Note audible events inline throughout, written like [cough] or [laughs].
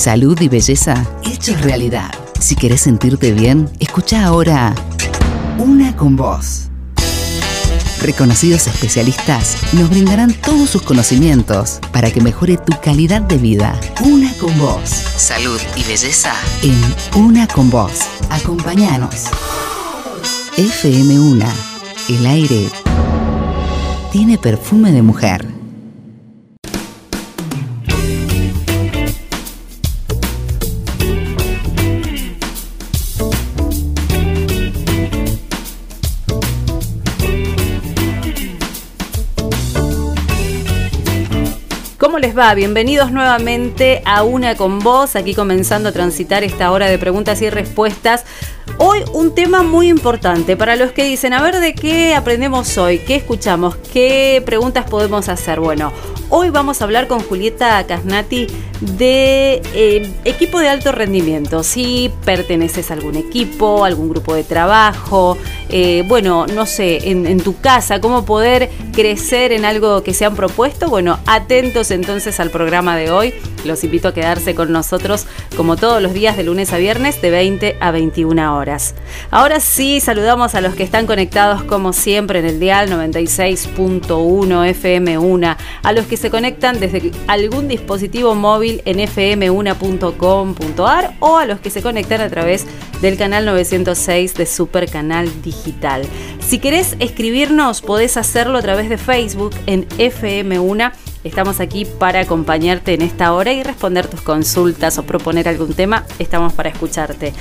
Salud y belleza hechos realidad. Si querés sentirte bien, escucha ahora Una con Voz. Reconocidos especialistas nos brindarán todos sus conocimientos para que mejore tu calidad de vida. Una con Voz. Salud y belleza en Una con Voz. Acompáñanos. FM1. El aire tiene perfume de mujer. ¿Cómo les va? Bienvenidos nuevamente a Una con Vos, aquí comenzando a transitar esta hora de preguntas y respuestas. Hoy un tema muy importante para los que dicen, a ver de qué aprendemos hoy, qué escuchamos, qué preguntas podemos hacer. Bueno, hoy vamos a hablar con Julieta Casnati de eh, equipo de alto rendimiento. Si perteneces a algún equipo, algún grupo de trabajo, eh, bueno, no sé, en, en, tu casa, cómo poder crecer en algo que se han propuesto. Bueno, atentos entonces al programa de hoy. Los invito a quedarse con nosotros como todos los días de lunes a viernes de 20 a 21 horas. Ahora sí, saludamos a los que están conectados como siempre en el dial 96.1 FM1, a los que se conectan desde algún dispositivo móvil en fm1.com.ar o a los que se conectan a través del canal 906 de Super Canal Digital. Si querés escribirnos, podés hacerlo a través de Facebook en FM1 Estamos aquí para acompañarte en esta hora y responder tus consultas o proponer algún tema. Estamos para escucharte.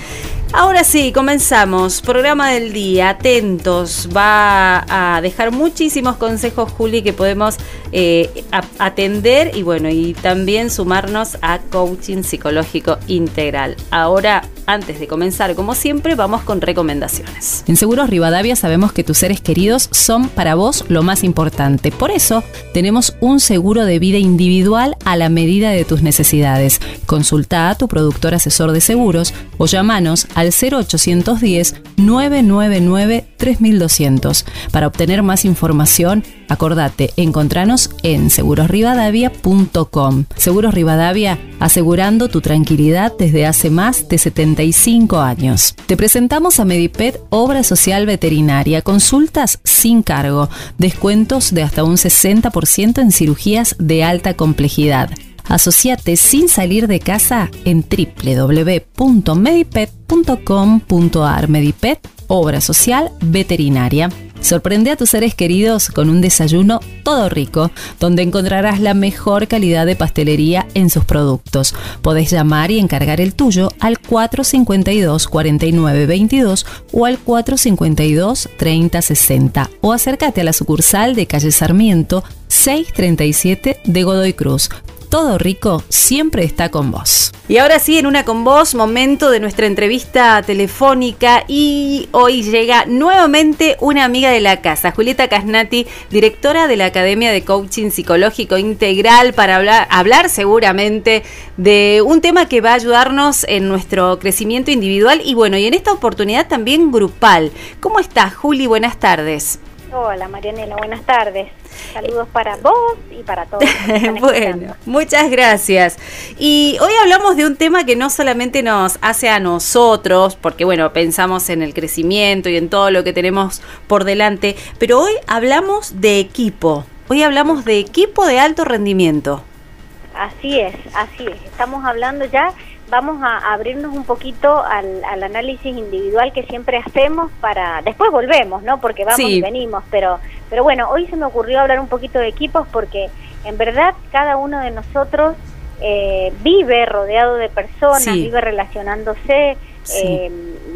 Ahora sí, comenzamos. Programa del día. Atentos. Va a dejar muchísimos consejos, Juli, que podemos eh, atender y bueno, y también sumarnos a coaching psicológico integral. Ahora, antes de comenzar, como siempre, vamos con recomendaciones. En Seguros Rivadavia sabemos que tus seres queridos son para vos lo más importante. Por eso, tenemos un seguro de vida individual a la medida de tus necesidades. Consulta a tu productor asesor de seguros o llamanos al 0810 999 3200. Para obtener más información, acordate, encontranos en segurosrivadavia.com. Seguros Rivadavia, asegurando tu tranquilidad desde hace más de 75 años. Te presentamos a Medipet Obra Social Veterinaria, consultas sin cargo, descuentos de hasta un 60% en cirugía de alta complejidad. Asociate sin salir de casa en www.medipet.com.ar. Medipet, obra social veterinaria. Sorprende a tus seres queridos con un desayuno todo rico, donde encontrarás la mejor calidad de pastelería en sus productos. Podés llamar y encargar el tuyo al 452 4922 o al 452 3060 o acércate a la sucursal de calle Sarmiento 637 de Godoy Cruz todo rico siempre está con vos. Y ahora sí, en una con vos, momento de nuestra entrevista telefónica y hoy llega nuevamente una amiga de la casa, Julieta Casnati, directora de la Academia de Coaching Psicológico Integral, para hablar, hablar seguramente de un tema que va a ayudarnos en nuestro crecimiento individual y bueno, y en esta oportunidad también grupal. ¿Cómo estás, Juli? Buenas tardes. Hola, Marianela, buenas tardes. Saludos para vos y para todos. [laughs] bueno, muchas gracias. Y hoy hablamos de un tema que no solamente nos hace a nosotros, porque bueno, pensamos en el crecimiento y en todo lo que tenemos por delante, pero hoy hablamos de equipo. Hoy hablamos de equipo de alto rendimiento. Así es, así es. Estamos hablando ya vamos a abrirnos un poquito al, análisis individual que siempre hacemos para después volvemos no porque vamos y venimos pero pero bueno hoy se me ocurrió hablar un poquito de equipos porque en verdad cada uno de nosotros eh, vive rodeado de personas vive relacionándose eh,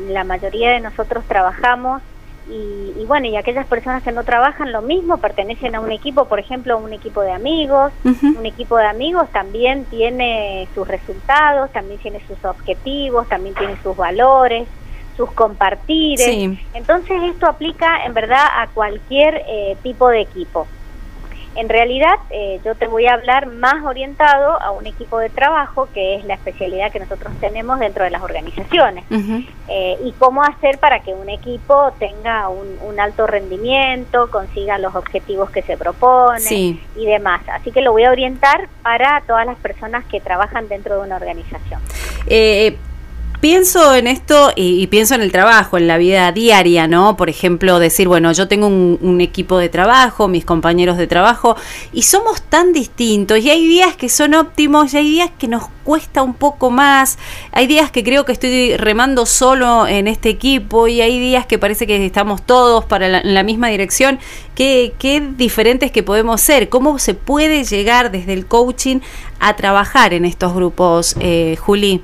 la mayoría de nosotros trabajamos y, bueno, y aquellas personas que no trabajan lo mismo, pertenecen a un equipo, por ejemplo, un equipo de amigos. Un equipo de amigos también tiene sus resultados, también tiene sus objetivos, también tiene sus valores, sus compartires. Entonces esto aplica en verdad a cualquier eh, tipo de equipo. En realidad, eh, yo te voy a hablar más orientado a un equipo de trabajo, que es la especialidad que nosotros tenemos dentro de las organizaciones, eh, y cómo hacer para que un equipo tenga un, alto rendimiento, consiga los objetivos que se propone y demás. Así que lo voy a orientar para todas las personas que trabajan dentro de una organización. Eh, pienso en esto y, pienso en el trabajo, en la vida diaria, ¿no? Por ejemplo, decir, bueno, yo tengo un, equipo de trabajo, mis compañeros de trabajo, y somos tan distintos, y hay días que son óptimos, y hay días que nos cuesta un poco más, hay días que creo que estoy remando solo en este equipo, y hay días que parece que estamos todos para la, en la misma dirección. ¿Qué, qué diferentes que podemos ser? ¿Cómo se puede llegar desde el coaching a trabajar en estos grupos, eh, Juli?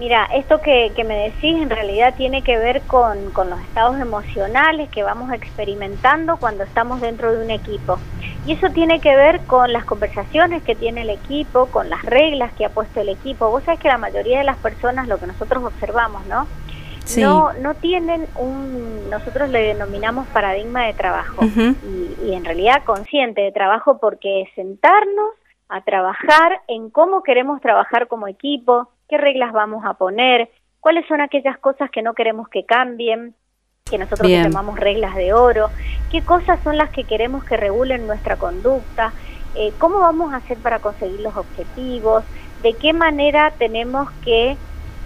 Mira, esto que, me decís en realidad tiene que ver con, con, los estados emocionales que vamos experimentando cuando estamos dentro de un equipo. Y eso tiene que ver con las conversaciones que tiene el equipo, con las reglas que ha puesto el equipo. Vos sabés que la mayoría de las personas, lo que nosotros observamos, ¿no? No, no tienen un, nosotros le denominamos paradigma de trabajo y, y en realidad consciente de trabajo porque sentarnos a trabajar en cómo queremos trabajar como equipo, qué reglas vamos a poner, cuáles son aquellas cosas que no queremos que cambien, que nosotros llamamos reglas de oro, qué cosas son las que queremos que regulen nuestra conducta, eh, cómo vamos a hacer para conseguir los objetivos, de qué manera tenemos que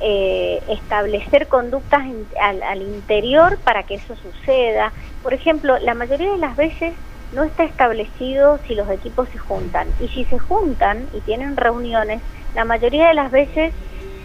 eh, establecer conductas al, al, interior para que eso suceda. Por ejemplo, la mayoría de las veces no está establecido si los equipos se juntan. Y si se juntan y tienen reuniones, la mayoría de las veces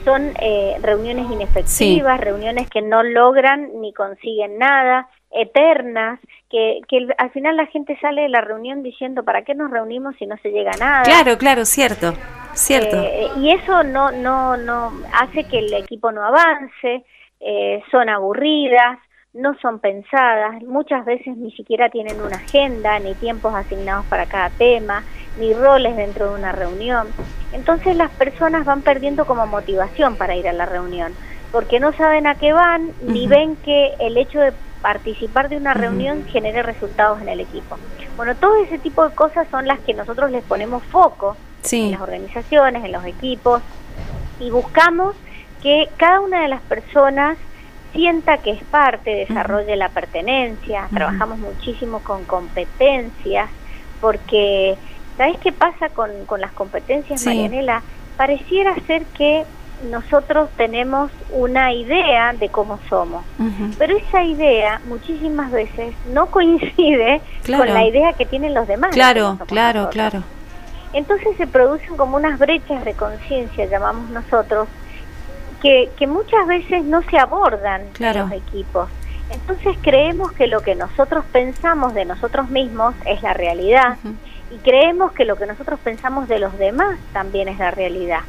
son eh, reuniones inefectivas, reuniones que no logran ni consiguen nada, eternas, que, que al final la gente sale de la reunión diciendo, ¿para qué nos reunimos si no se llega a nada? Claro, claro, cierto, cierto. Eh, y eso no, no, no hace que el equipo no avance, eh, son aburridas, no son pensadas, muchas veces ni siquiera tienen una agenda ni tiempos asignados para cada tema, ni roles dentro de una reunión. Entonces las personas van perdiendo como motivación para ir a la reunión, porque no saben a qué van, ni ven que el hecho de participar de una reunión genere resultados en el equipo. Bueno, todo ese tipo de cosas son las que nosotros les ponemos foco en las organizaciones, en los equipos, y buscamos que cada una de las personas sienta que es parte, desarrolle la pertenencia, trabajamos muchísimo con competencias, porque ¿sabes qué pasa con, con las competencias, Marianela? Pareciera ser que nosotros tenemos una idea de cómo somos, pero esa idea muchísimas veces no coincide con la idea que tienen los demás. Claro, claro, claro. Entonces se producen como unas brechas de conciencia, llamamos nosotros, que, que muchas veces no se abordan en los equipos. Entonces creemos que lo que nosotros pensamos de nosotros mismos es la realidad y creemos que lo que nosotros pensamos de los demás también es la realidad.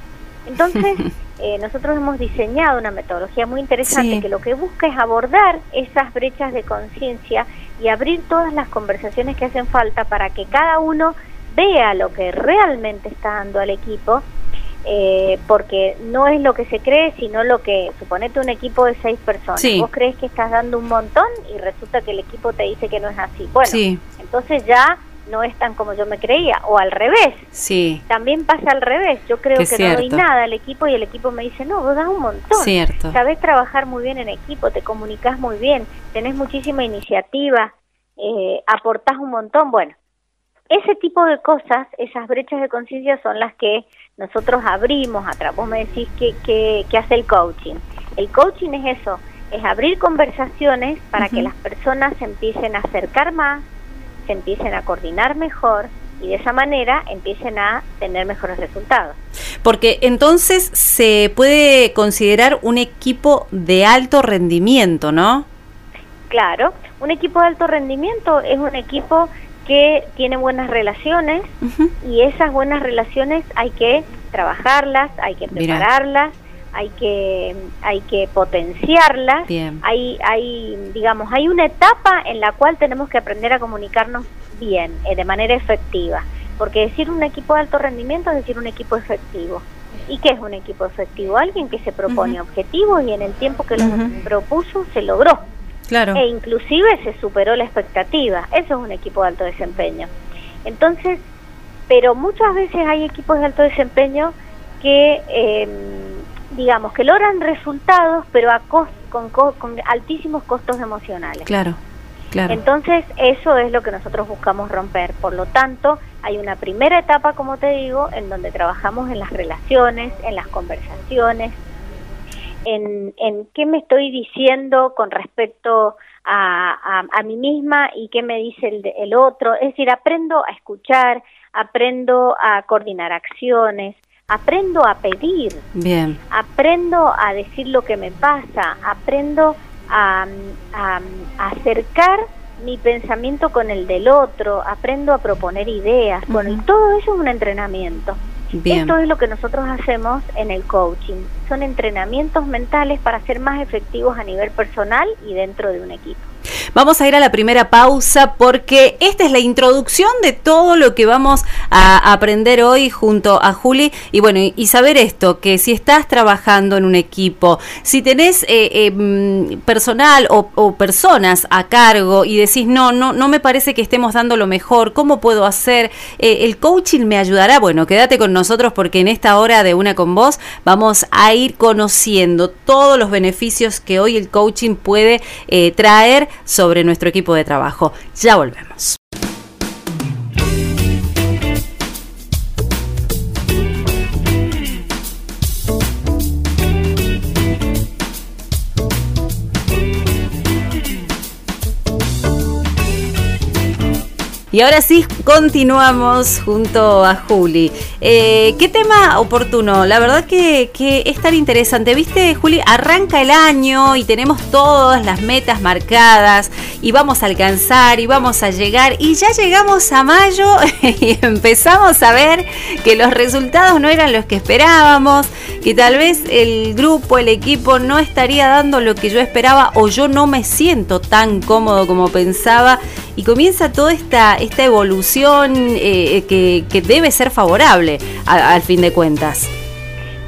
Entonces, [laughs] eh, nosotros hemos diseñado una metodología muy interesante que lo que busca es abordar esas brechas de conciencia y abrir todas las conversaciones que hacen falta para que cada uno vea lo que realmente está dando al equipo eh, porque no es lo que se cree, sino lo que, suponete un equipo de seis personas, vos crees que estás dando un montón y resulta que el equipo te dice que no es así. Bueno, entonces ya no es tan como yo me creía, o al revés. Sí. También pasa al revés, yo creo que, no doy nada al equipo y el equipo me dice, no, vos das un montón. Cierto. Sabés trabajar muy bien en equipo, te comunicas muy bien, tenés muchísima iniciativa, eh, aportás un montón. Bueno, ese tipo de cosas, esas brechas de conciencia son las que nosotros abrimos atrás. Vos me decís que, que, hace el coaching. El coaching es eso, es abrir conversaciones para que las personas se empiecen a acercar más, se empiecen a coordinar mejor y de esa manera empiecen a tener mejores resultados. Porque entonces se puede considerar un equipo de alto rendimiento, ¿no? Claro, un equipo de alto rendimiento es un equipo que tiene buenas relaciones y esas buenas relaciones hay que trabajarlas, hay que prepararlas, hay que hay que potenciarlas. Hay hay digamos, hay una etapa en la cual tenemos que aprender a comunicarnos bien, eh, de manera efectiva, porque decir un equipo de alto rendimiento es decir un equipo efectivo. ¿Y qué es un equipo efectivo? Alguien que se propone objetivos y en el tiempo que los propuso se logró. Claro. E inclusive se superó la expectativa. Eso es un equipo de alto desempeño. Entonces, pero muchas veces hay equipos de alto desempeño que, em, digamos, que logran resultados, pero a con, con altísimos costos emocionales. Claro. Claro. Entonces, eso es lo que nosotros buscamos romper. Por lo tanto, hay una primera etapa, como te digo, en donde trabajamos en las relaciones, en las conversaciones, en, en qué me estoy diciendo con respecto a, a, mí misma y qué me dice el, el otro. Es decir, aprendo a escuchar, aprendo a coordinar acciones, aprendo a pedir, Bien. aprendo a decir lo que me pasa, aprendo a, a, acercar mi pensamiento con el del otro, aprendo a proponer ideas. Bueno, y todo eso es un entrenamiento. Esto es lo que nosotros hacemos en el coaching. Son entrenamientos mentales para ser más efectivos a nivel personal y dentro de un equipo. Vamos a ir a la primera pausa porque esta es la introducción de todo lo que vamos a aprender hoy junto a Juli. Y bueno, y saber esto, que si estás trabajando en un equipo, si tenés eh, eh, mm, personal o, personas a cargo y decís, no, no, no me parece que estemos dando lo mejor, ¿cómo puedo hacer? Eh, el coaching me ayudará. Bueno, quédate con nosotros porque en esta hora de una con vos vamos a ir conociendo todos los beneficios que hoy el coaching puede traer sobre nuestro equipo de trabajo. Ya volvemos. Y ahora sí, continuamos junto a Juli. Eh, ¿Qué tema oportuno? La verdad que, que, es tan interesante. Viste, Juli, arranca el año y tenemos todas las metas marcadas y vamos a alcanzar y vamos a llegar y ya llegamos a mayo [laughs] y empezamos a ver que los resultados no eran los que esperábamos, que tal vez el grupo, el equipo no estaría dando lo que yo esperaba o yo no me siento tan cómodo como pensaba y comienza toda esta, esta evolución eh, que, que, debe ser favorable al fin de cuentas.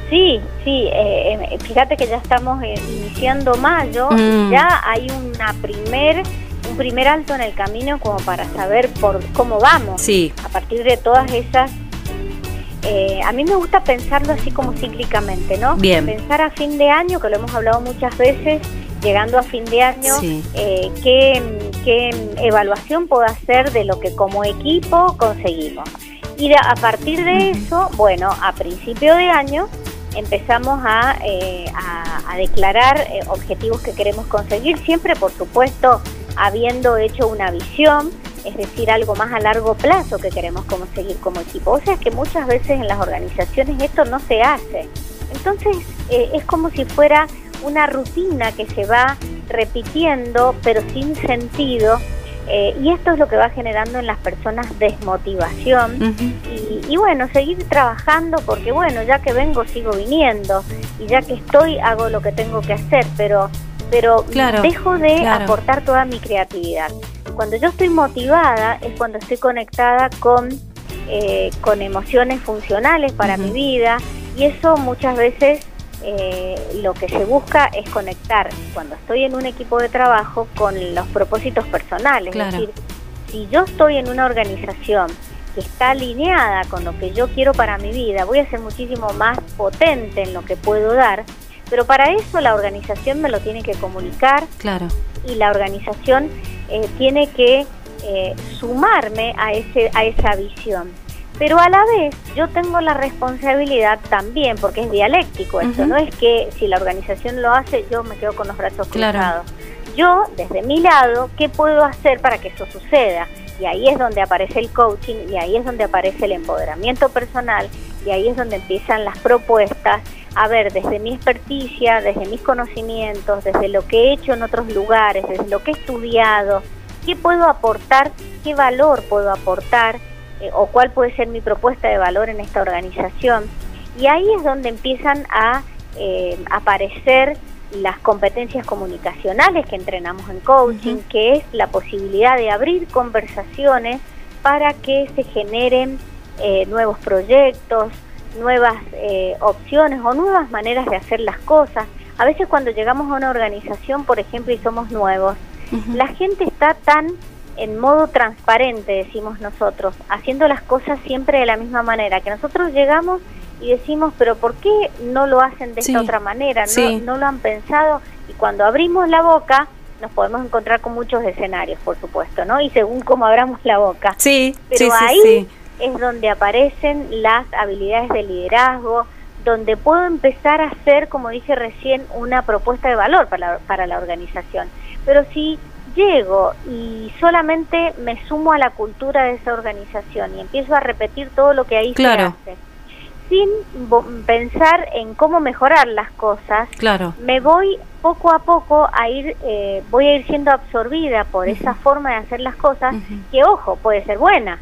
Sí, sí, eh, eh, fíjate que ya estamos iniciando mayo, mm. ya hay una primer un primer alto en el camino como para saber por cómo vamos. Sí. A partir de todas esas a mí me gusta pensarlo así como cíclicamente, ¿no? Bien. Pensar a fin de año, que lo hemos hablado muchas veces, llegando a fin de año, eh, ¿qué, evaluación puedo hacer de lo que como equipo conseguimos. Y a partir de eso, bueno, a principio de año empezamos a, eh, declarar eh, objetivos que queremos conseguir, siempre por supuesto habiendo hecho una visión, es decir, algo más a largo plazo que queremos conseguir como equipo. O sea, que muchas veces en las organizaciones esto no se hace. Entonces, es como si fuera una rutina que se va repitiendo pero sin sentido eh, y esto es lo que va generando en las personas desmotivación. Y, bueno, seguir trabajando porque bueno, ya que vengo sigo viniendo y ya que estoy hago lo que tengo que hacer, pero, pero dejo de aportar toda mi creatividad. Cuando yo estoy motivada es cuando estoy conectada con, eh, con emociones funcionales para mi vida y eso muchas veces eh, lo que se busca es conectar cuando estoy en un equipo de trabajo con los propósitos personales. Es decir, si yo estoy en una organización que está alineada con lo que yo quiero para mi vida, voy a ser muchísimo más potente en lo que puedo dar, pero para eso la organización me lo tiene que comunicar claro. y la organización eh, tiene que eh, sumarme a, ese, a esa visión. Pero a la vez yo tengo la responsabilidad también, porque es dialéctico esto, no es que si la organización lo hace yo me quedo con los brazos cruzados. Yo, desde mi lado, ¿qué puedo hacer para que eso suceda? Y ahí es donde aparece el coaching, y ahí es donde aparece el empoderamiento personal, y ahí es donde empiezan las propuestas. A ver, desde mi experticia, desde mis conocimientos, desde lo que he hecho en otros lugares, desde lo que he estudiado, ¿qué puedo aportar? ¿Qué valor puedo aportar? Eh, o cuál puede ser mi propuesta de valor en esta organización. Y ahí es donde empiezan a eh, aparecer las competencias comunicacionales que entrenamos en coaching, que es la posibilidad de abrir conversaciones para que se generen eh, nuevos proyectos, nuevas opciones o nuevas maneras de hacer las cosas. A veces cuando llegamos a una organización, por ejemplo, y somos nuevos, la gente está tan en modo transparente, decimos nosotros, haciendo las cosas siempre de la misma manera, que nosotros llegamos y decimos, pero ¿por qué no lo hacen de esta otra manera? No, no lo han pensado y cuando abrimos la boca nos podemos encontrar con muchos escenarios, por supuesto, ¿no? Y según cómo abramos la boca. Sí, pero ahí es donde aparecen las habilidades de liderazgo, donde puedo empezar a hacer, como dije recién, una propuesta de valor para la, para la organización. Pero si llego y solamente me sumo a la cultura de esa organización y empiezo a repetir todo lo que ahí se hace, sin pensar en cómo mejorar las cosas, claro. me voy poco a poco a ir, eh, voy a ir siendo absorbida por esa forma de hacer las cosas, que ojo, puede ser buena,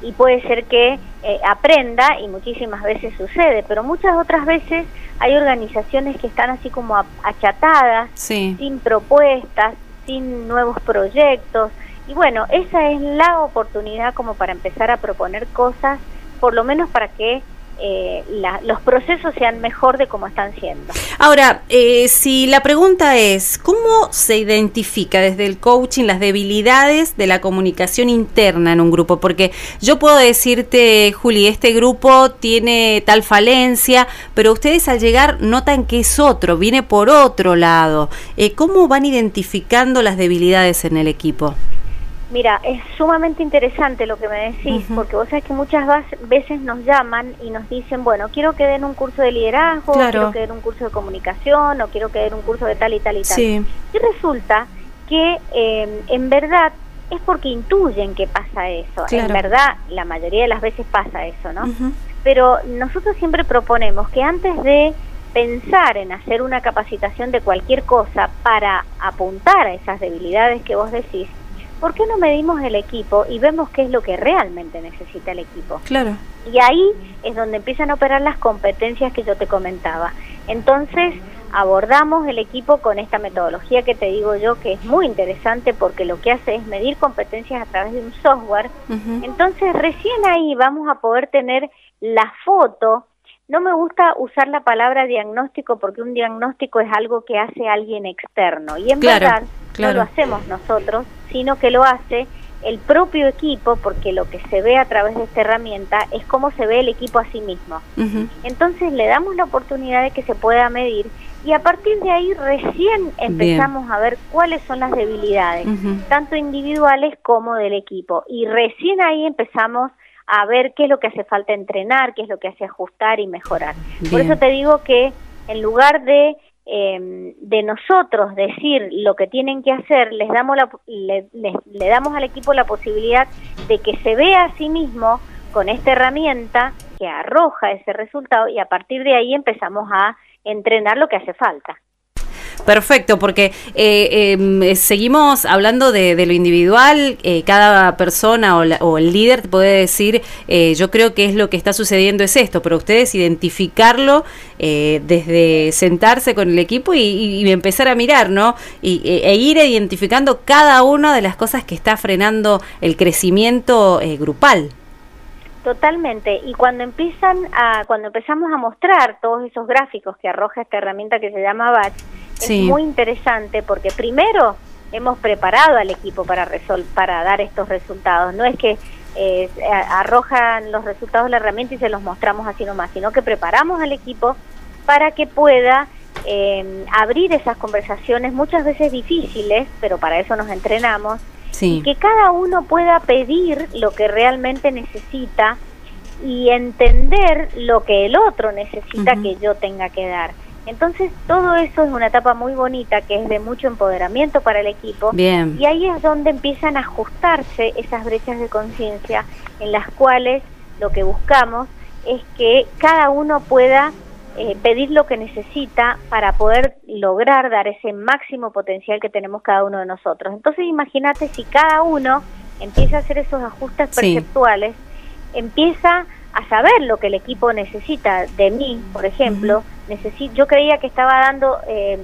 y puede ser que eh, aprenda y muchísimas veces sucede, pero muchas otras veces hay organizaciones que están así como achatadas, sin propuestas, sin nuevos proyectos. Y bueno, esa es la oportunidad como para empezar a proponer cosas, por lo menos para que eh, los procesos sean mejor de cómo están siendo. Ahora, eh, si la pregunta es, ¿cómo se identifica desde el coaching las debilidades de la comunicación interna en un grupo? Porque yo puedo decirte, Juli, este grupo tiene tal falencia, pero ustedes al llegar notan que es otro, viene por otro lado. Eh, ¿Cómo van identificando las debilidades en el equipo? Mira, es sumamente interesante lo que me decís, porque vos sabés que muchas veces nos llaman y nos dicen, bueno, quiero que den un curso de liderazgo, quiero que den un curso de comunicación, o quiero que den un curso de tal y tal y tal. Y resulta que eh, en verdad es porque intuyen que pasa eso. En verdad, la mayoría de las veces pasa eso, ¿no? Pero nosotros siempre proponemos que antes de pensar en hacer una capacitación de cualquier cosa para apuntar a esas debilidades que vos decís, ¿por qué no medimos el equipo y vemos qué es lo que realmente necesita el equipo? Claro. Y ahí es donde empiezan a operar las competencias que yo te comentaba. Entonces, abordamos el equipo con esta metodología que te digo yo que es muy interesante porque lo que hace es medir competencias a través de un software. Entonces, recién ahí vamos a poder tener la foto. No me gusta usar la palabra diagnóstico porque un diagnóstico es algo que hace alguien externo y en verdad no lo hacemos nosotros, sino que lo hace el propio equipo, porque lo que se ve a través de esta herramienta es cómo se ve el equipo a sí mismo. Entonces le damos la oportunidad de que se pueda medir y a partir de ahí recién empezamos a ver cuáles son las debilidades, tanto individuales como del equipo. Y recién ahí empezamos a ver qué es lo que hace falta entrenar, qué es lo que hace ajustar y mejorar. Por eso te digo que en lugar de eh, de nosotros decir lo que tienen que hacer, les damos la, le, le, damos al equipo la posibilidad de que se vea a sí mismo con esta herramienta que arroja ese resultado y a partir de ahí empezamos a entrenar lo que hace falta. Perfecto, porque eh, em, seguimos hablando de, lo individual, eh, cada persona o, el líder puede decir, eh, yo creo que es lo que está sucediendo es esto, pero ustedes identificarlo desde sentarse con el equipo y, empezar a mirar, ¿no? Y, e, ir identificando cada una de las cosas que está frenando el crecimiento grupal. Totalmente. Y cuando empiezan a, cuando empezamos a mostrar todos esos gráficos que arroja esta herramienta que se llama Batch, es muy interesante porque primero hemos preparado al equipo para resol para dar estos resultados. No es que eh, arrojan los resultados de la herramienta y se los mostramos así nomás, sino que preparamos al equipo para que pueda eh, abrir esas conversaciones muchas veces difíciles, pero para eso nos entrenamos y que cada uno pueda pedir lo que realmente necesita y entender lo que el otro necesita que yo tenga que dar. Entonces todo eso es una etapa muy bonita que es de mucho empoderamiento para el equipo Bien. y ahí es donde empiezan a ajustarse esas brechas de conciencia en las cuales lo que buscamos es que cada uno pueda eh, pedir lo que necesita para poder lograr dar ese máximo potencial que tenemos cada uno de nosotros. Entonces imagínate si cada uno empieza a hacer esos ajustes perceptuales, empieza a saber lo que el equipo necesita de mí, por ejemplo, yo creía que estaba dando... Eh,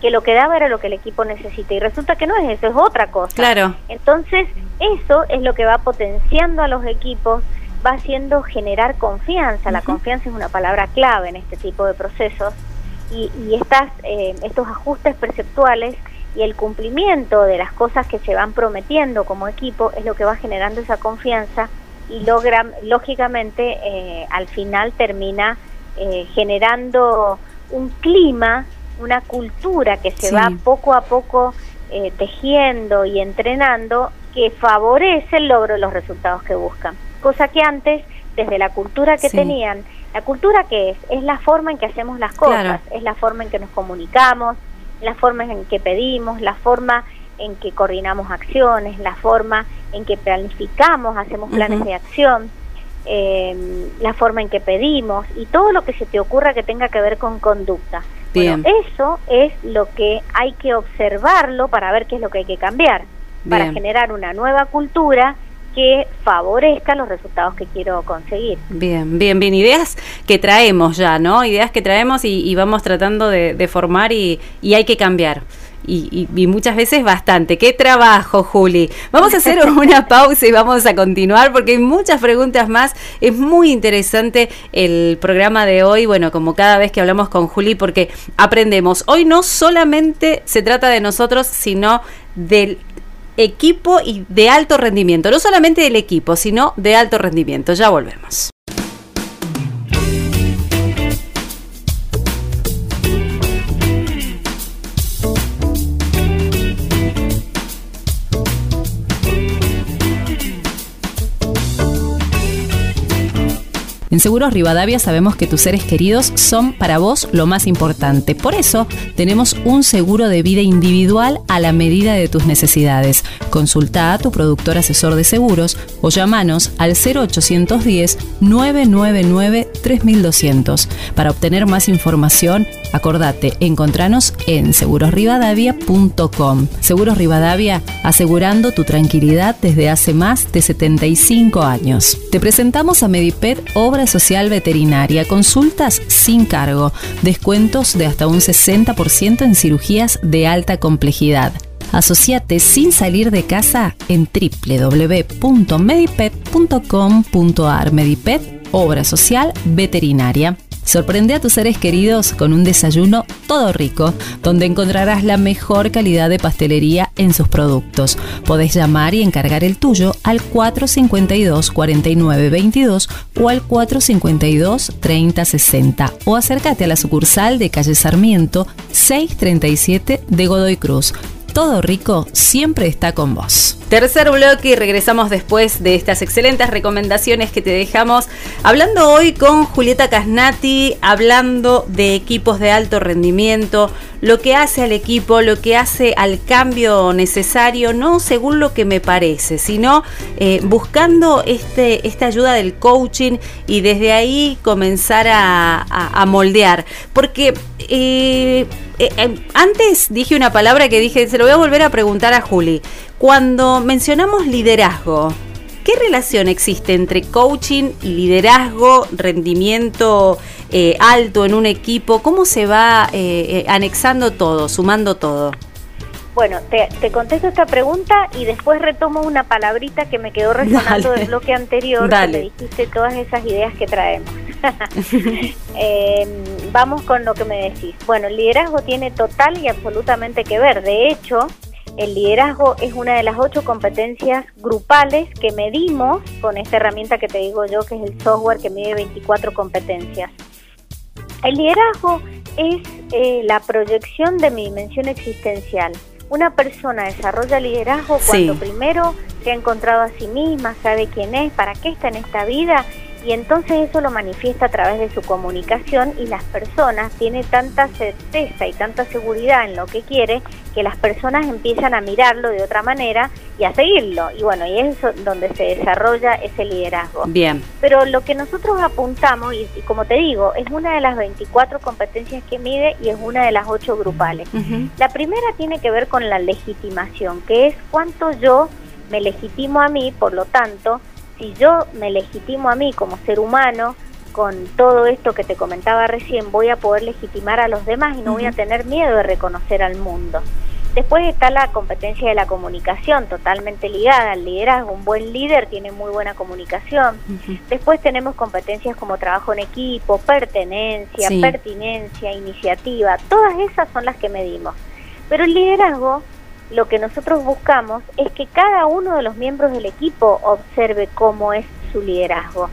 que lo que daba era lo que el equipo necesita y resulta que no es eso, es otra cosa. Claro. Entonces, eso es lo que va potenciando a los equipos, va haciendo generar confianza. La confianza es una palabra clave en este tipo de procesos y, y estas, eh, estos ajustes perceptuales y el cumplimiento de las cosas que se van prometiendo como equipo es lo que va generando esa confianza y logra, lógicamente eh, al final termina eh, generando un clima, una cultura que se va poco a poco eh, tejiendo y entrenando que favorece el logro de los resultados que buscan. Cosa que antes, desde la cultura que tenían, la cultura que es, es la forma en que hacemos las cosas, es la forma en que nos comunicamos, la forma en que pedimos, la forma en que coordinamos acciones, la forma en que planificamos, hacemos planes de acción, eh, la forma en que pedimos y todo lo que se te ocurra que tenga que ver con conducta. Bueno, eso es lo que hay que observarlo para ver qué es lo que hay que cambiar, para generar una nueva cultura que favorezca los resultados que quiero conseguir. Bien, bien, bien. Ideas que traemos ya, ¿no? Ideas que traemos y, vamos tratando de, formar y, hay que cambiar. Y, muchas veces bastante. ¡Qué trabajo, Juli! Vamos a hacer [laughs] una pausa y vamos a continuar porque hay muchas preguntas más. Es muy interesante el programa de hoy, bueno, como cada vez que hablamos con Juli, porque aprendemos. Hoy no solamente se trata de nosotros, sino del equipo y de alto rendimiento. No solamente del equipo, sino de alto rendimiento. Ya volvemos. En Seguros Rivadavia sabemos que tus seres queridos son para vos lo más importante. Por eso tenemos un seguro de vida individual a la medida de tus necesidades. Consulta a tu productor asesor de seguros o llamanos al 0810 999 3200. Para obtener más información, acordate, encontranos en segurosrivadavia.com. Seguros Rivadavia, asegurando tu tranquilidad desde hace más de 75 años. Te presentamos a Medipet Social veterinaria, consultas sin cargo, descuentos de hasta un 60% en cirugías de alta complejidad. Asociate sin salir de casa en www.medipet.com.ar. Medipet, obra social veterinaria. Sorprende a tus seres queridos con un desayuno todo rico, donde encontrarás la mejor calidad de pastelería en sus productos. Podés llamar y encargar el tuyo al 452 4922 o al 452 3060 o acércate a la sucursal de calle Sarmiento 637 de Godoy Cruz todo rico siempre está con vos. Tercer bloque y regresamos después de estas excelentes recomendaciones que te dejamos. Hablando hoy con Julieta Casnati, hablando de equipos de alto rendimiento, lo que hace al equipo, lo que hace al cambio necesario, no según lo que me parece, sino eh, buscando este, esta ayuda del coaching y desde ahí comenzar a, moldear. Porque eh, eh, antes dije una palabra que dije, se lo voy a volver a preguntar a Juli. Cuando mencionamos liderazgo, ¿qué relación existe entre coaching y liderazgo, rendimiento eh, alto en un equipo? ¿Cómo se va eh, anexando todo, sumando todo? Bueno, te, contesto esta pregunta y después retomo una palabrita que me quedó [laughs] resonando del bloque anterior, Dale. dijiste todas esas ideas que traemos. [laughs] Em, vamos con lo que me decís. Bueno, el liderazgo tiene total y absolutamente que ver. De hecho, el liderazgo es una de las ocho competencias grupales que medimos con esta herramienta que te digo yo, que es el software que mide 24 competencias. El liderazgo es eh, la proyección de mi dimensión existencial. Una persona desarrolla liderazgo cuando primero se ha encontrado a sí misma, sabe quién es, para qué está en esta vida y entonces eso lo manifiesta a través de su comunicación y las personas tienen tanta certeza y tanta seguridad en lo que quiere que las personas empiezan a mirarlo de otra manera y a seguirlo. Y bueno, y es donde se desarrolla ese liderazgo. Bien. Pero lo que nosotros apuntamos, y, como te digo, es una de las 24 competencias que mide y es una de las 8 grupales. La primera tiene que ver con la legitimación, que es cuánto yo me legitimo a mí, por lo tanto, si yo me legitimo a mí como ser humano, con todo esto que te comentaba recién, voy a poder legitimar a los demás y no voy a tener miedo de reconocer al mundo. Después está la competencia de la comunicación, totalmente ligada al liderazgo. Un buen líder tiene muy buena comunicación. Después tenemos competencias como trabajo en equipo, pertenencia, pertinencia, iniciativa. Todas esas son las que medimos. Pero el liderazgo, lo que nosotros buscamos es que cada uno de los miembros del equipo observe cómo es su liderazgo.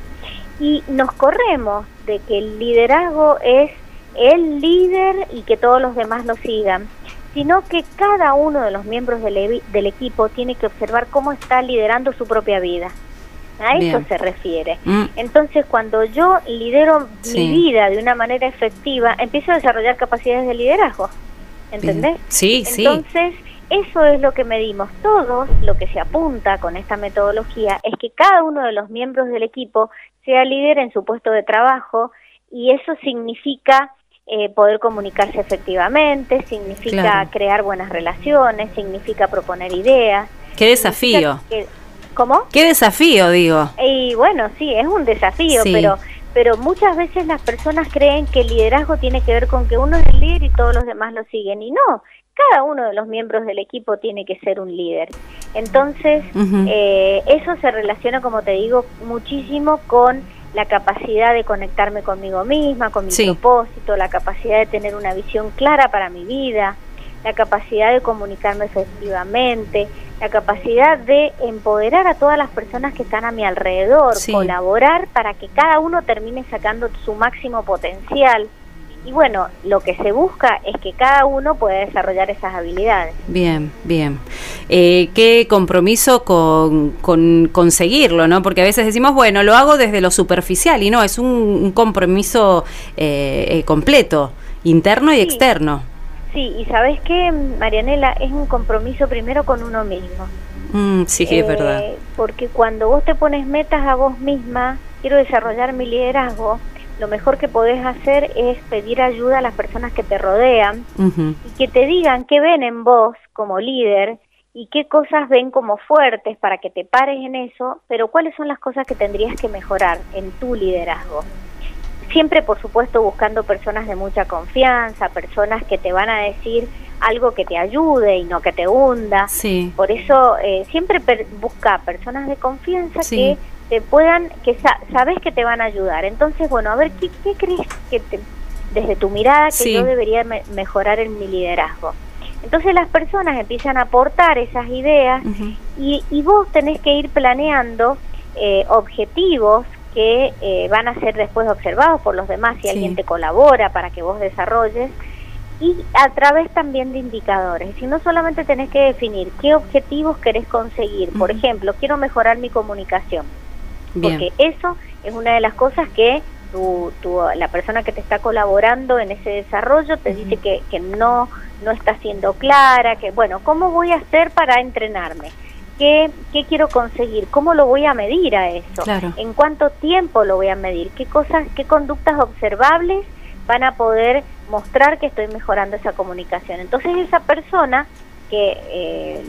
Y nos corremos de que el liderazgo es el líder y que todos los demás lo sigan, sino que cada uno de los miembros del, del equipo tiene que observar cómo está liderando su propia vida. A eso se refiere. Mm. Entonces, cuando yo lidero mi vida de una manera efectiva, empiezo a desarrollar capacidades de liderazgo. ¿Entendés? Sí, sí. Entonces, eso es lo que medimos todos, lo que se apunta con esta metodología es que cada uno de los miembros del equipo sea líder en su puesto de trabajo y eso significa eh, poder comunicarse efectivamente, significa crear buenas relaciones, significa proponer ideas. Qué desafío. ¿Cómo? Qué desafío, digo. Y bueno, sí, es un desafío, pero pero muchas veces las personas creen que el liderazgo tiene que ver con que uno es el líder y todos los demás lo siguen y no, cada uno de los miembros del equipo tiene que ser un líder. Entonces, eh, eso se relaciona, como te digo, muchísimo con la capacidad de conectarme conmigo misma, con mi propósito, la capacidad de tener una visión clara para mi vida, la capacidad de comunicarme efectivamente, la capacidad de empoderar a todas las personas que están a mi alrededor, colaborar para que cada uno termine sacando su máximo potencial. Y bueno, lo que se busca es que cada uno pueda desarrollar esas habilidades. Bien, bien. Eh, qué compromiso con, con, conseguirlo, ¿no? Porque a veces decimos, bueno, lo hago desde lo superficial y no, es un, compromiso eh, eh, completo, interno y externo. Sí, y sabes qué, Marianela, es un compromiso primero con uno mismo. Mm, sí, es verdad. Porque cuando vos te pones metas a vos misma, quiero desarrollar mi liderazgo, lo mejor que podés hacer es pedir ayuda a las personas que te rodean y que te digan qué ven en vos como líder y qué cosas ven como fuertes para que te pares en eso, pero cuáles son las cosas que tendrías que mejorar en tu liderazgo. Siempre, por supuesto, buscando personas de mucha confianza, personas que te van a decir algo que te ayude y no que te hunda. Sí. Por eso, eh, siempre busca personas de confianza que te puedan, que sabes que te van a ayudar. Entonces, bueno, a ver, ¿qué, crees que desde tu mirada que yo debería mejorar en mi liderazgo? Entonces las personas empiezan a aportar esas ideas y, y, vos tenés que ir planeando eh, objetivos que eh, van a ser después observados por los demás si alguien te colabora para que vos desarrolles y a través también de indicadores. Si no solamente tenés que definir qué objetivos querés conseguir. Por ejemplo, quiero mejorar mi comunicación porque eso es una de las cosas que tu, la persona que te está colaborando en ese desarrollo te dice que, que no, no está siendo clara, que bueno, ¿cómo voy a hacer para entrenarme? ¿Qué, ¿Qué quiero conseguir? ¿Cómo lo voy a medir a eso? ¿En cuánto tiempo lo voy a medir? ¿Qué cosas, qué conductas observables van a poder mostrar que estoy mejorando esa comunicación? Entonces esa persona que eh,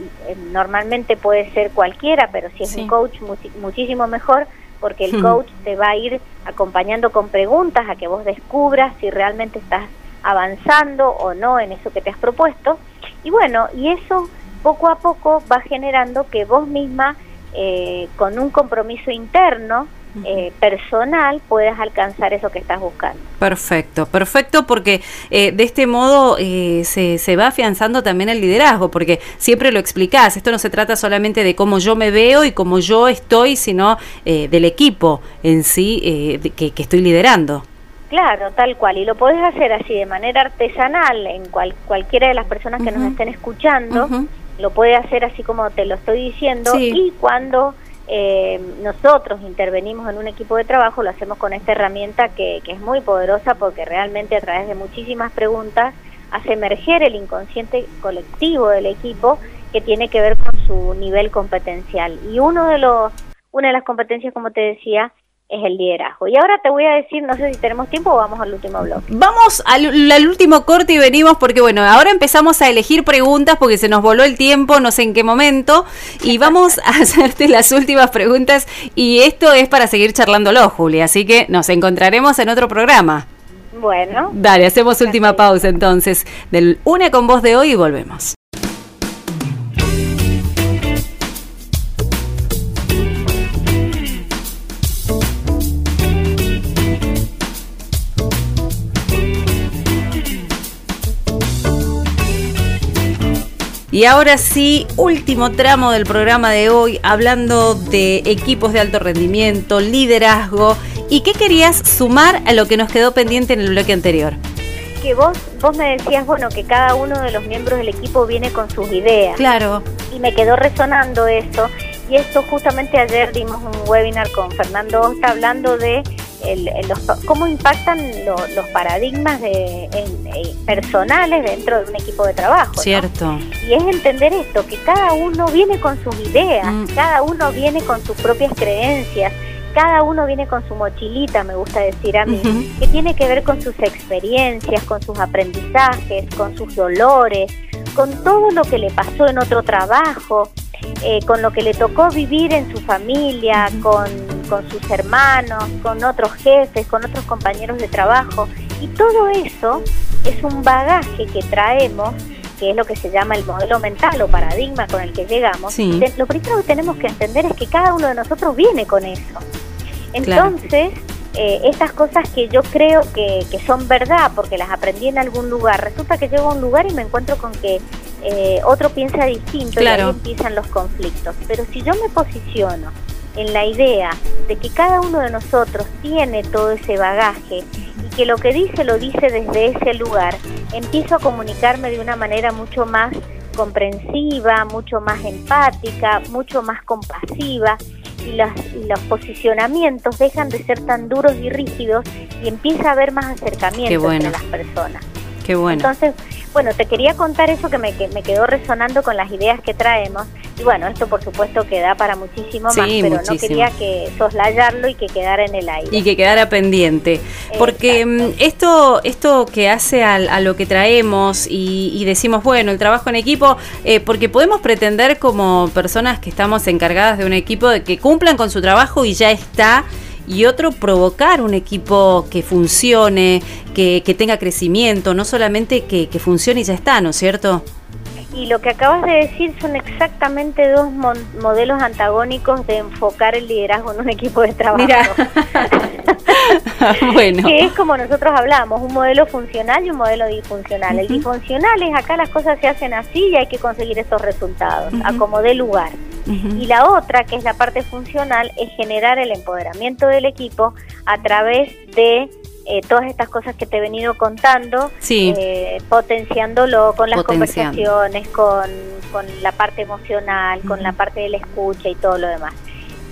normalmente puede ser cualquiera, pero si es un coach muchísimo mejor, porque el coach te va a ir acompañando con preguntas a que vos descubras si realmente estás avanzando o no en eso que te has propuesto. Y bueno, y eso poco a poco va generando que vos misma, eh, con un compromiso interno, eh, personal puedas alcanzar eso que estás buscando. Perfecto, perfecto, porque eh, de este modo eh, se, se, va afianzando también el liderazgo, porque siempre lo explicás, esto no se trata solamente de cómo yo me veo y cómo yo estoy, sino del equipo en sí que, que, estoy liderando. Claro, tal cual, y lo podés hacer así de manera artesanal en cual, cualquiera de las personas que nos estén escuchando, lo puede hacer así como te lo estoy diciendo, y cuando eh, nosotros intervenimos en un equipo de trabajo, lo hacemos con esta herramienta que, que es muy poderosa porque realmente a través de muchísimas preguntas hace emerger el inconsciente colectivo del equipo que tiene que ver con su nivel competencial. Y uno de los, una de las competencias, como te decía, es el liderazgo. Y ahora te voy a decir, no sé si tenemos tiempo o vamos al último bloque. Vamos al, último corte y venimos porque bueno, ahora empezamos a elegir preguntas porque se nos voló el tiempo, no sé en qué momento, y [laughs] vamos a hacerte las últimas preguntas y esto es para seguir charlándolo, Julia, así que nos encontraremos en otro programa. Bueno. Dale, hacemos última pausa entonces del Une con Voz de hoy y volvemos. Y ahora sí, último tramo del programa de hoy, hablando de equipos de alto rendimiento, liderazgo. ¿Y qué querías sumar a lo que nos quedó pendiente en el bloque anterior? Que vos, vos me decías, bueno, que cada uno de los miembros del equipo viene con sus ideas. Claro. Y me quedó resonando eso. Y esto justamente ayer dimos un webinar con Fernando Osta hablando de cómo impactan los paradigmas de, personales dentro de un equipo de trabajo. Cierto. Y es entender esto, que cada uno viene con sus ideas, mm. cada uno viene con sus propias creencias, cada uno viene con su mochilita, me gusta decir a mí, que tiene que ver con sus experiencias, con sus aprendizajes, con sus dolores, con todo lo que le pasó en otro trabajo, eh, con lo que le tocó vivir en su familia, con con sus hermanos, con otros jefes, con otros compañeros de trabajo. Y todo eso es un bagaje que traemos, que es lo que se llama el modelo mental o paradigma con el que llegamos. lo primero que tenemos que entender es que cada uno de nosotros viene con eso. Entonces, eh, estas cosas que yo creo que, son verdad porque las aprendí en algún lugar, resulta que llego a un lugar y me encuentro con que eh, otro piensa distinto y ahí empiezan los conflictos. Pero si yo me posiciono en la idea de que cada uno de nosotros tiene todo ese bagaje y que lo que dice lo dice desde ese lugar, empiezo a comunicarme de una manera mucho más comprensiva, mucho más empática, mucho más compasiva. Y los, los posicionamientos dejan de ser tan duros y rígidos y empieza a haber más acercamiento entre las personas. Qué bueno. Entonces, bueno, te quería contar eso que me, que me quedó resonando con las ideas que traemos. Y bueno, esto por supuesto que da para muchísimo más, pero no quería que soslayarlo y que quedara en el aire. Y que quedara pendiente. Porque mm, esto, esto que hace a, lo que traemos y, decimos, bueno, el trabajo en equipo, eh, porque podemos pretender como personas que estamos encargadas de un equipo de que cumplan con su trabajo y ya está y otro provocar un equipo que funcione, que, tenga crecimiento, no solamente que, funcione y ya está, ¿no es cierto? Y lo que acabas de decir son exactamente dos modelos antagónicos de enfocar el liderazgo en un equipo de trabajo. Mira. [laughs] [laughs] bueno. Que es como nosotros hablamos, un modelo funcional y un modelo disfuncional. El disfuncional es acá las cosas se hacen así y hay que conseguir esos resultados, a como dé lugar. Y la otra, que es la parte funcional, es generar el empoderamiento del equipo a través de eh, todas estas cosas que te he venido contando, eh, potenciándolo con las conversaciones, con, con, la parte emocional, con la parte de la escucha y todo lo demás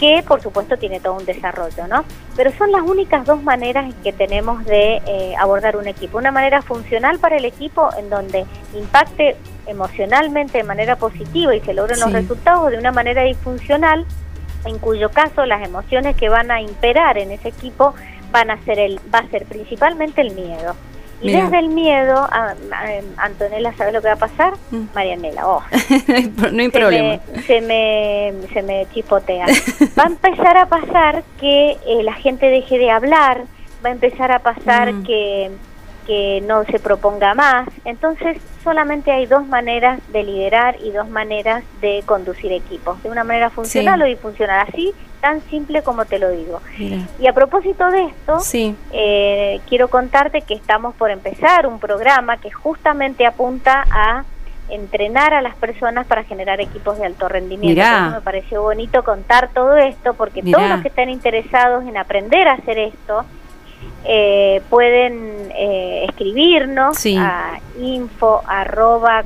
que por supuesto tiene todo un desarrollo, ¿no? Pero son las únicas dos maneras que tenemos de eh, abordar un equipo. Una manera funcional para el equipo en donde impacte emocionalmente de manera positiva y se logren los resultados de una manera disfuncional, en cuyo caso las emociones que van a imperar en ese equipo van a ser el, va a ser principalmente el miedo. Y desde el miedo, Antonella, ¿sabes lo que va a pasar? Mm. Marianela, [laughs] oh. no hay problema. se, me, se me chipotea. va a empezar a pasar que eh, la gente deje de hablar, va a empezar a pasar mm. que que no se proponga más. Entonces, solamente hay dos maneras de liderar y dos maneras de conducir equipos, de una manera funcional o disfuncional, así tan simple como te lo digo. Y a propósito de esto, eh, quiero contarte que estamos por empezar un programa que justamente apunta a entrenar a las personas para generar equipos de alto rendimiento. me pareció bonito contar todo esto porque todos los que estén interesados en aprender a hacer esto, eh, pueden eh, escribirnos a info arroba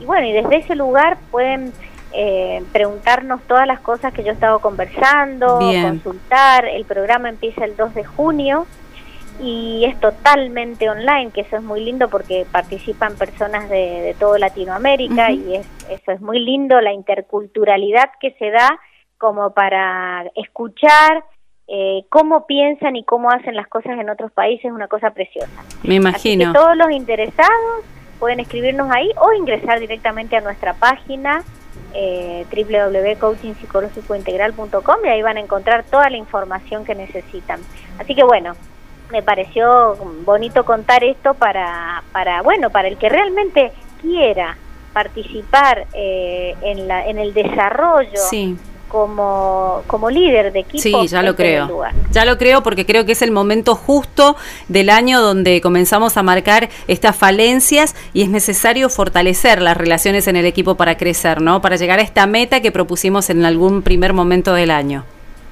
y bueno, y desde ese lugar pueden eh, preguntarnos todas las cosas que yo he estado conversando, consultar. El programa empieza el 2 de junio y es totalmente online, que eso es muy lindo porque participan personas de, de toda Latinoamérica y es, eso es muy lindo, la interculturalidad que se da como para escuchar eh, cómo piensan y cómo hacen las cosas en otros países es una cosa preciosa. Me imagino. Así que todos los interesados pueden escribirnos ahí o ingresar directamente a nuestra página eh, www.coachingpsicológicointegral.com y ahí van a encontrar toda la información que necesitan. Así que bueno, me pareció bonito contar esto para, para bueno, para el que realmente quiera participar eh, en, la, en el desarrollo como, como líder de equipo. Sí, ya lo creo. Ya lo creo porque creo que es el momento justo del año donde comenzamos a marcar estas falencias y es necesario fortalecer las relaciones en el equipo para crecer, ¿no? Para llegar a esta meta que propusimos en algún primer momento del año.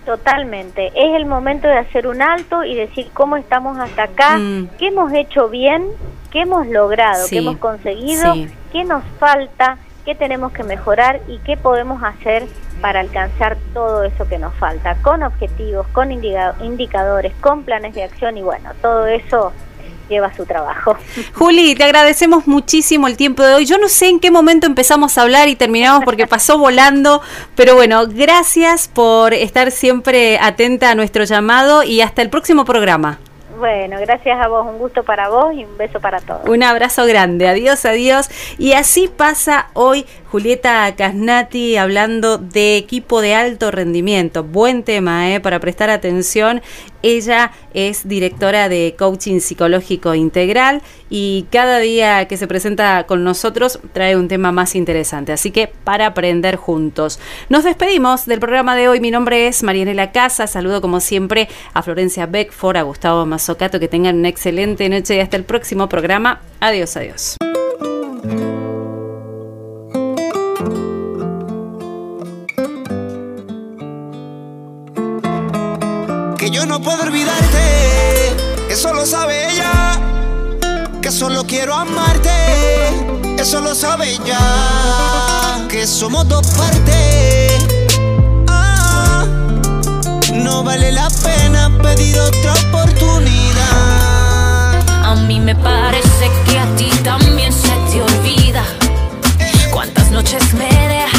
Totalmente. Es el momento de hacer un alto y decir cómo estamos hasta acá, mm. qué hemos hecho bien, qué hemos logrado, qué hemos conseguido, qué nos falta, qué tenemos que mejorar y qué podemos hacer para alcanzar todo eso que nos falta, con objetivos, con indicadores, con planes de acción y bueno, todo eso lleva su trabajo. [laughs] Juli, te agradecemos muchísimo el tiempo de hoy. Yo no sé en qué momento empezamos a hablar y terminamos porque [laughs] pasó volando, pero bueno, gracias por estar siempre atenta a nuestro llamado y hasta el próximo programa. Bueno, gracias a vos, un gusto para vos y un beso para todos. Un abrazo grande, adiós, adiós. Y así pasa hoy Julieta Casnati hablando de equipo de alto rendimiento. Buen tema, ¿eh? Para prestar atención. Ella es directora de coaching psicológico integral y cada día que se presenta con nosotros trae un tema más interesante. Así que para aprender juntos. Nos despedimos del programa de hoy. Mi nombre es Marianela Casa. Saludo como siempre a Florencia Beckford, a Gustavo Mazocato. Que tengan una excelente noche y hasta el próximo programa. Adiós, adiós. Yo no puedo olvidarte, eso lo sabe ella, que solo quiero amarte, eso lo sabe ella, que somos dos partes. Ah, no vale la pena pedir otra oportunidad. A mí me parece que a ti también se te olvida cuántas noches me dejaste